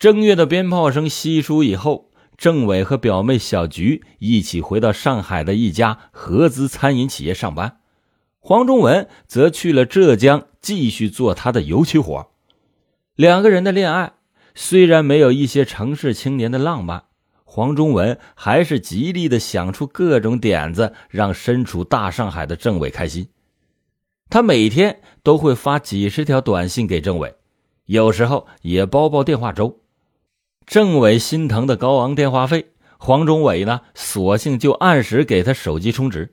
正月的鞭炮声稀疏以后，郑伟和表妹小菊一起回到上海的一家合资餐饮企业上班，黄忠文则去了浙江继续做他的油漆活。两个人的恋爱虽然没有一些城市青年的浪漫，黄忠文还是极力的想出各种点子，让身处大上海的郑伟开心。他每天都会发几十条短信给郑伟，有时候也包包电话粥。郑伟心疼的高昂电话费，黄忠伟呢，索性就按时给他手机充值。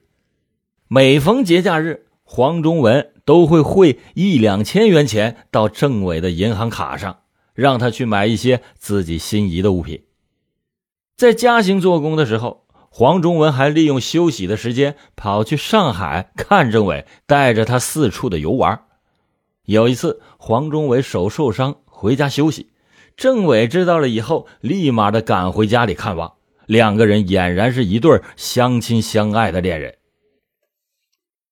每逢节假日，黄忠文都会汇一两千元钱到郑伟的银行卡上，让他去买一些自己心仪的物品。在嘉兴做工的时候，黄忠文还利用休息的时间跑去上海看郑伟，带着他四处的游玩。有一次，黄忠伟手受伤，回家休息。郑伟知道了以后，立马的赶回家里看望，两个人俨然是一对相亲相爱的恋人。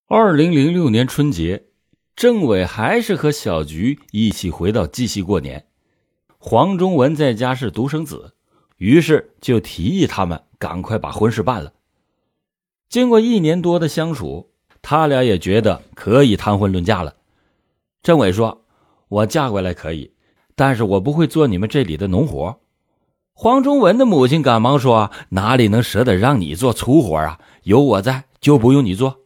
二零零六年春节，郑伟还是和小菊一起回到绩溪过年。黄忠文在家是独生子，于是就提议他们赶快把婚事办了。经过一年多的相处，他俩也觉得可以谈婚论嫁了。郑伟说：“我嫁过来可以。”但是我不会做你们这里的农活。黄忠文的母亲赶忙说：“哪里能舍得让你做粗活啊？有我在，就不用你做。”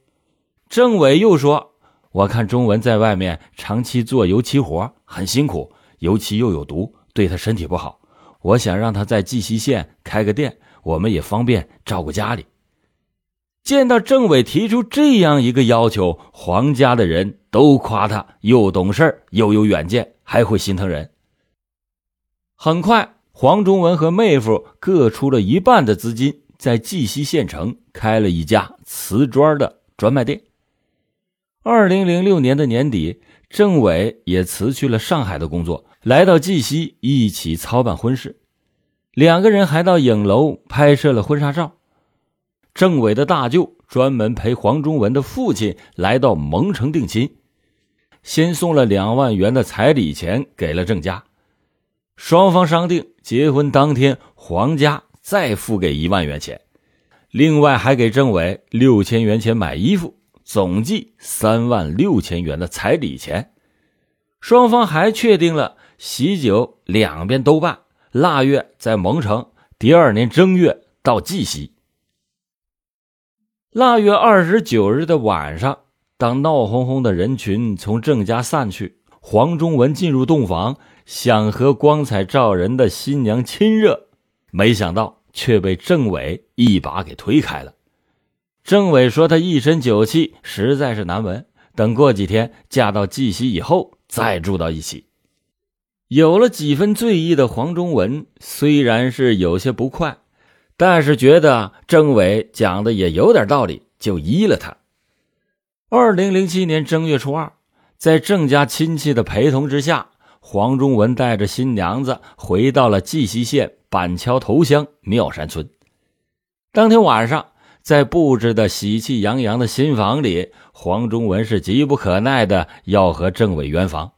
郑伟又说：“我看中文在外面长期做油漆活，很辛苦，油漆又有毒，对他身体不好。我想让他在绩溪县开个店，我们也方便照顾家里。”见到郑伟提出这样一个要求，黄家的人都夸他又懂事又有远见，还会心疼人。很快，黄忠文和妹夫各出了一半的资金，在绩溪县城开了一家瓷砖的专卖店。二零零六年的年底，郑伟也辞去了上海的工作，来到绩溪一起操办婚事。两个人还到影楼拍摄了婚纱照。郑伟的大舅专门陪黄忠文的父亲来到蒙城定亲，先送了两万元的彩礼钱给了郑家。双方商定，结婚当天，黄家再付给一万元钱，另外还给郑伟六千元钱买衣服，总计三万六千元的彩礼钱。双方还确定了喜酒两边都办，腊月在蒙城，第二年正月到绩溪。腊月二十九日的晚上，当闹哄哄的人群从郑家散去，黄忠文进入洞房。想和光彩照人的新娘亲热，没想到却被郑伟一把给推开了。郑伟说：“他一身酒气，实在是难闻。等过几天嫁到绩溪以后，再住到一起。”有了几分醉意的黄忠文虽然是有些不快，但是觉得郑伟讲的也有点道理，就依了他。二零零七年正月初二，在郑家亲戚的陪同之下。黄忠文带着新娘子回到了绩溪县板桥头乡妙山村。当天晚上，在布置的喜气洋洋的新房里，黄忠文是急不可耐的要和郑伟圆房。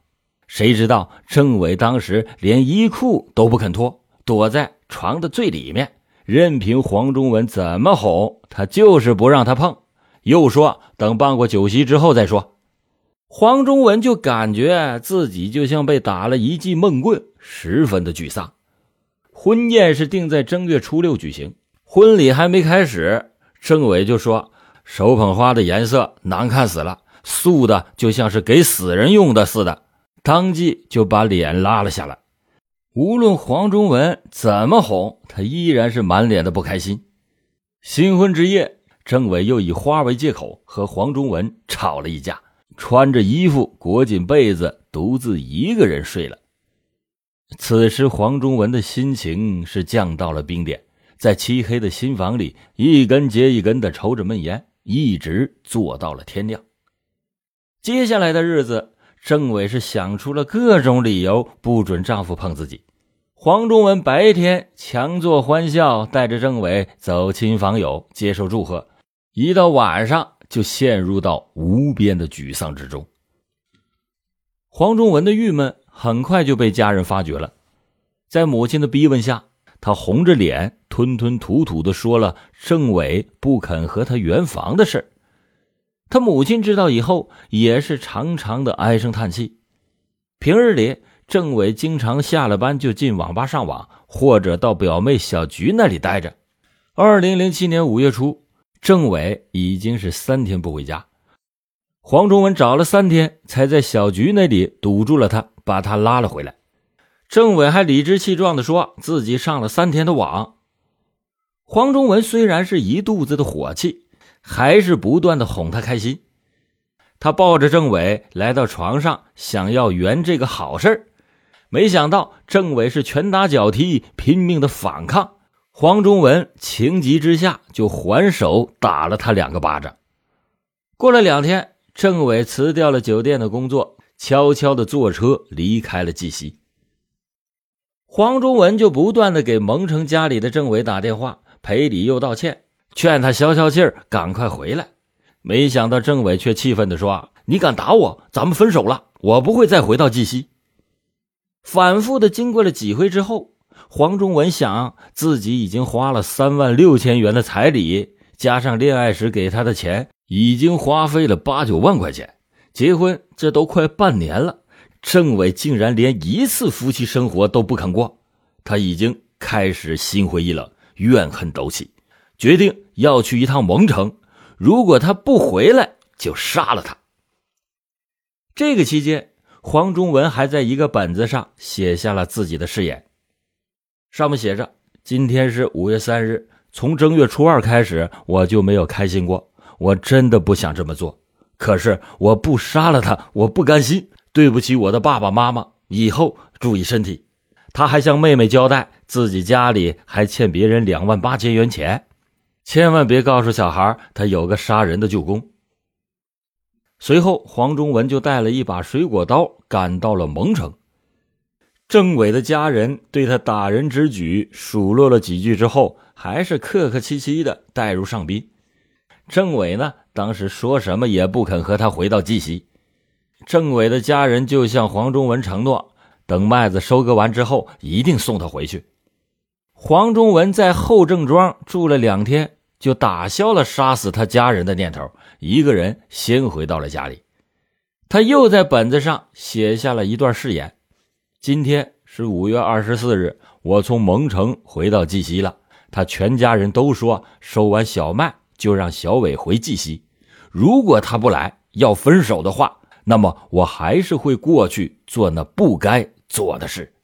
谁知道郑伟当时连衣裤都不肯脱，躲在床的最里面，任凭黄忠文怎么哄，他就是不让他碰，又说等办过酒席之后再说。黄忠文就感觉自己就像被打了一记闷棍，十分的沮丧。婚宴是定在正月初六举行，婚礼还没开始，郑伟就说：“手捧花的颜色难看死了，素的就像是给死人用的似的。”当即就把脸拉了下来。无论黄忠文怎么哄，他依然是满脸的不开心。新婚之夜，郑伟又以花为借口和黄忠文吵了一架。穿着衣服裹紧被子，独自一个人睡了。此时，黄忠文的心情是降到了冰点，在漆黑的新房里，一根接一根的抽着闷烟，一直坐到了天亮。接下来的日子，郑伟是想出了各种理由，不准丈夫碰自己。黄忠文白天强作欢笑，带着郑伟走亲访友，接受祝贺；一到晚上，就陷入到无边的沮丧之中。黄忠文的郁闷很快就被家人发觉了。在母亲的逼问下，他红着脸，吞吞吐吐的说了政委不肯和他圆房的事他母亲知道以后，也是长长的唉声叹气。平日里，政委经常下了班就进网吧上网，或者到表妹小菊那里待着。二零零七年五月初，政委已经是三天不回家。黄忠文找了三天，才在小菊那里堵住了他，把他拉了回来。政委还理直气壮地说自己上了三天的网。黄忠文虽然是一肚子的火气，还是不断的哄他开心。他抱着政委来到床上，想要圆这个好事没想到政委是拳打脚踢，拼命的反抗。黄忠文情急之下就还手打了他两个巴掌。过了两天。政委辞掉了酒店的工作，悄悄的坐车离开了绩溪。黄忠文就不断的给蒙城家里的政委打电话，赔礼又道歉，劝他消消气儿，赶快回来。没想到政委却气愤的说：“你敢打我，咱们分手了，我不会再回到绩溪。”反复的经过了几回之后，黄忠文想自己已经花了三万六千元的彩礼，加上恋爱时给他的钱。已经花费了八九万块钱，结婚这都快半年了，政委竟然连一次夫妻生活都不肯过，他已经开始心灰意冷，怨恨斗起，决定要去一趟蒙城，如果他不回来，就杀了他。这个期间，黄忠文还在一个本子上写下了自己的誓言，上面写着：“今天是五月三日，从正月初二开始，我就没有开心过。”我真的不想这么做，可是我不杀了他，我不甘心。对不起，我的爸爸妈妈，以后注意身体。他还向妹妹交代，自己家里还欠别人两万八千元钱，千万别告诉小孩他有个杀人的舅公。随后，黄忠文就带了一把水果刀赶到了蒙城。政委的家人对他打人之举数落了几句之后，还是客客气气的带入上宾。政委呢，当时说什么也不肯和他回到绩溪。政委的家人就向黄忠文承诺，等麦子收割完之后，一定送他回去。黄忠文在后郑庄住了两天，就打消了杀死他家人的念头，一个人先回到了家里。他又在本子上写下了一段誓言：“今天是五月二十四日，我从蒙城回到绩溪了。他全家人都说，收完小麦。”就让小伟回绩溪，如果他不来要分手的话，那么我还是会过去做那不该做的事。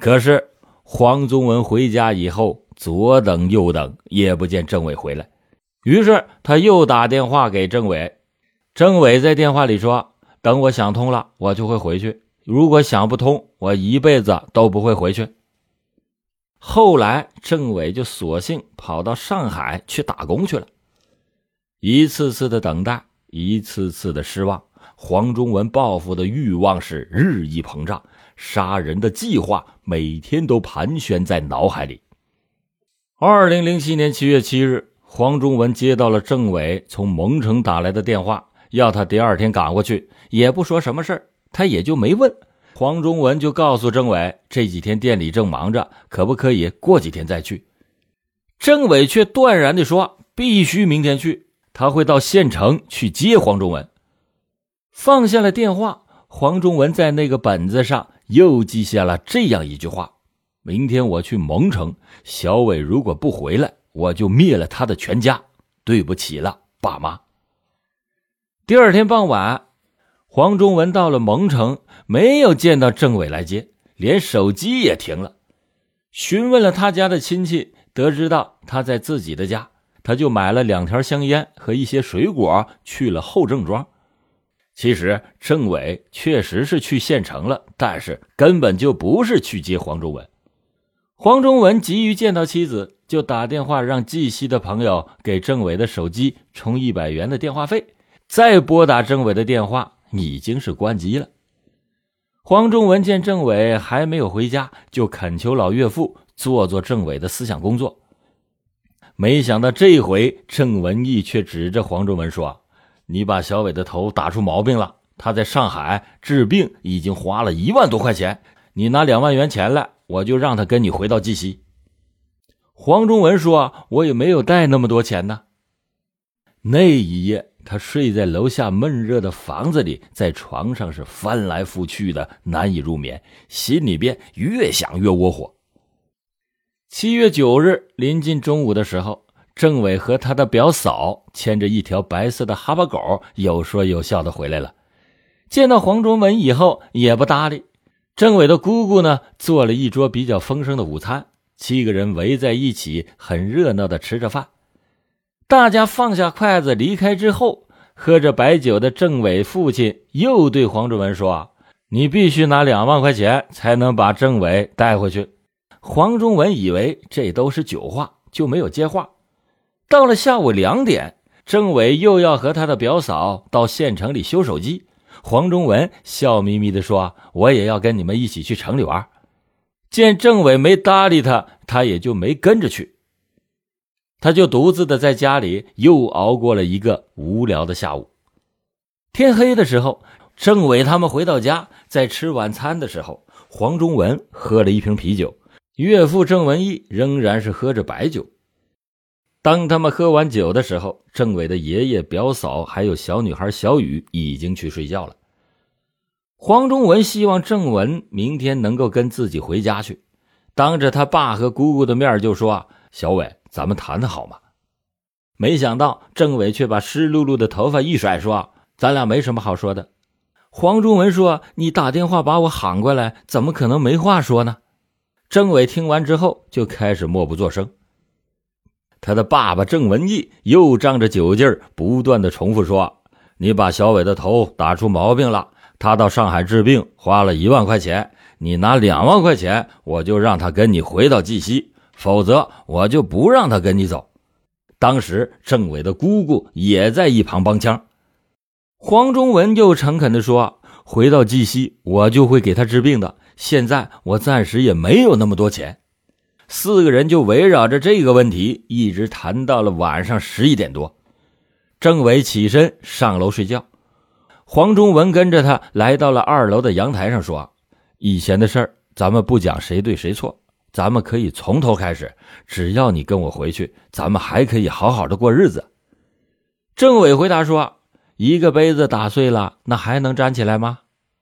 可是黄宗文回家以后，左等右等也不见政委回来，于是他又打电话给政委。政委在电话里说：“等我想通了，我就会回去；如果想不通，我一辈子都不会回去。”后来，政委就索性跑到上海去打工去了。一次次的等待，一次次的失望，黄忠文报复的欲望是日益膨胀，杀人的计划每天都盘旋在脑海里。二零零七年七月七日，黄忠文接到了政委从蒙城打来的电话，要他第二天赶过去，也不说什么事儿他也就没问。黄忠文就告诉政委，这几天店里正忙着，可不可以过几天再去？政委却断然地说：“必须明天去，他会到县城去接黄忠文。”放下了电话，黄忠文在那个本子上又记下了这样一句话：“明天我去蒙城，小伟如果不回来，我就灭了他的全家。对不起了，爸妈。”第二天傍晚，黄忠文到了蒙城。没有见到政委来接，连手机也停了。询问了他家的亲戚，得知到他在自己的家，他就买了两条香烟和一些水果去了后郑庄。其实政委确实是去县城了，但是根本就不是去接黄忠文。黄忠文急于见到妻子，就打电话让绩溪的朋友给政委的手机充一百元的电话费，再拨打政委的电话已经是关机了。黄忠文见政委还没有回家，就恳求老岳父做做政委的思想工作。没想到这回郑文义却指着黄忠文说：“你把小伟的头打出毛病了，他在上海治病已经花了一万多块钱，你拿两万元钱来，我就让他跟你回到绩溪。黄忠文说：“我也没有带那么多钱呢。”那一夜，他睡在楼下闷热的房子里，在床上是翻来覆去的，难以入眠，心里边越想越窝火。七月九日临近中午的时候，政委和他的表嫂牵着一条白色的哈巴狗，有说有笑的回来了。见到黄忠文以后，也不搭理。政委的姑姑呢，做了一桌比较丰盛的午餐，七个人围在一起，很热闹的吃着饭。大家放下筷子离开之后，喝着白酒的政委父亲又对黄忠文说：“你必须拿两万块钱才能把政委带回去。”黄忠文以为这都是酒话，就没有接话。到了下午两点，政委又要和他的表嫂到县城里修手机。黄忠文笑眯眯地说：“我也要跟你们一起去城里玩。”见政委没搭理他，他也就没跟着去。他就独自的在家里又熬过了一个无聊的下午。天黑的时候，政委他们回到家，在吃晚餐的时候，黄忠文喝了一瓶啤酒，岳父郑文义仍然是喝着白酒。当他们喝完酒的时候，政委的爷爷、表嫂还有小女孩小雨已经去睡觉了。黄忠文希望郑文明天能够跟自己回家去，当着他爸和姑姑的面就说：“小伟。”咱们谈谈好吗？没想到政委却把湿漉漉的头发一甩，说：“咱俩没什么好说的。”黄忠文说：“你打电话把我喊过来，怎么可能没话说呢？”政委听完之后就开始默不作声。他的爸爸郑文义又仗着酒劲儿，不断的重复说：“你把小伟的头打出毛病了，他到上海治病花了一万块钱，你拿两万块钱，我就让他跟你回到绩溪。”否则，我就不让他跟你走。当时，政委的姑姑也在一旁帮腔。黄忠文又诚恳地说：“回到绩溪，我就会给他治病的。现在我暂时也没有那么多钱。”四个人就围绕着这个问题一直谈到了晚上十一点多。政委起身上楼睡觉，黄忠文跟着他来到了二楼的阳台上，说：“以前的事儿，咱们不讲谁对谁错。”咱们可以从头开始，只要你跟我回去，咱们还可以好好的过日子。政委回答说：“一个杯子打碎了，那还能粘起来吗？”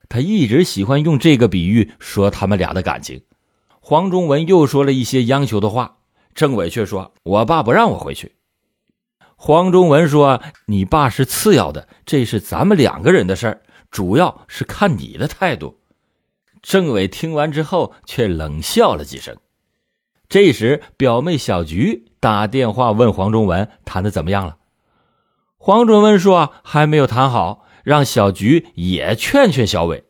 他一直喜欢用这个比喻说他们俩的感情。黄忠文又说了一些央求的话，政委却说：“我爸不让我回去。”黄忠文说：“你爸是次要的，这是咱们两个人的事儿，主要是看你的态度。”政委听完之后，却冷笑了几声。这时，表妹小菊打电话问黄忠文谈的怎么样了。黄忠文说还没有谈好，让小菊也劝劝小伟。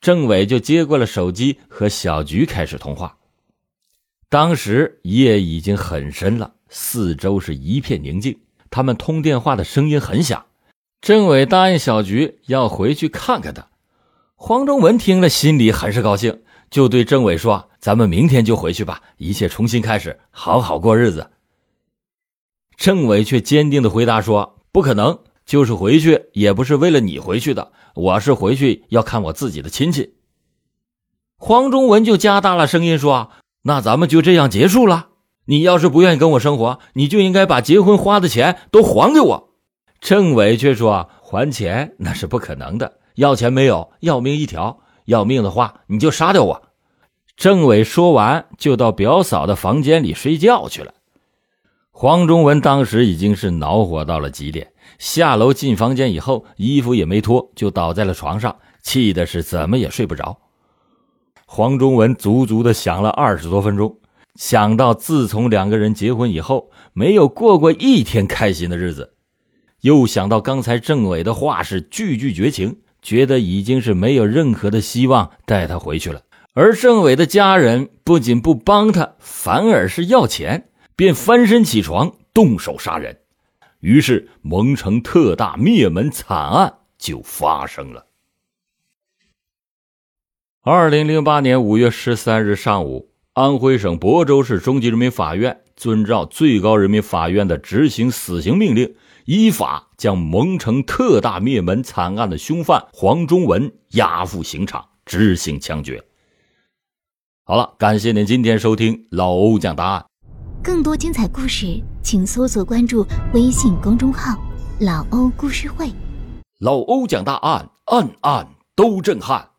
政委就接过了手机，和小菊开始通话。当时夜已经很深了，四周是一片宁静。他们通电话的声音很响。政委答应小菊要回去看看他。黄忠文听了，心里很是高兴，就对政委说：“咱们明天就回去吧，一切重新开始，好好过日子。”政委却坚定的回答说：“不可能，就是回去也不是为了你回去的，我是回去要看我自己的亲戚。”黄忠文就加大了声音说：“那咱们就这样结束了？你要是不愿意跟我生活，你就应该把结婚花的钱都还给我。”政委却说：“还钱那是不可能的。”要钱没有，要命一条。要命的话，你就杀掉我。政委说完，就到表嫂的房间里睡觉去了。黄忠文当时已经是恼火到了极点，下楼进房间以后，衣服也没脱，就倒在了床上，气的是怎么也睡不着。黄忠文足足的想了二十多分钟，想到自从两个人结婚以后，没有过过一天开心的日子，又想到刚才政委的话是句句绝情。觉得已经是没有任何的希望带他回去了，而政委的家人不仅不帮他，反而是要钱，便翻身起床动手杀人。于是蒙城特大灭门惨案就发生了。二零零八年五月十三日上午，安徽省亳州市中级人民法院遵照最高人民法院的执行死刑命令。依法将蒙城特大灭门惨案的凶犯黄忠文押赴刑场执行枪决。好了，感谢您今天收听老欧讲答案。更多精彩故事，请搜索关注微信公众号“老欧故事会”。老欧讲大案，案案都震撼。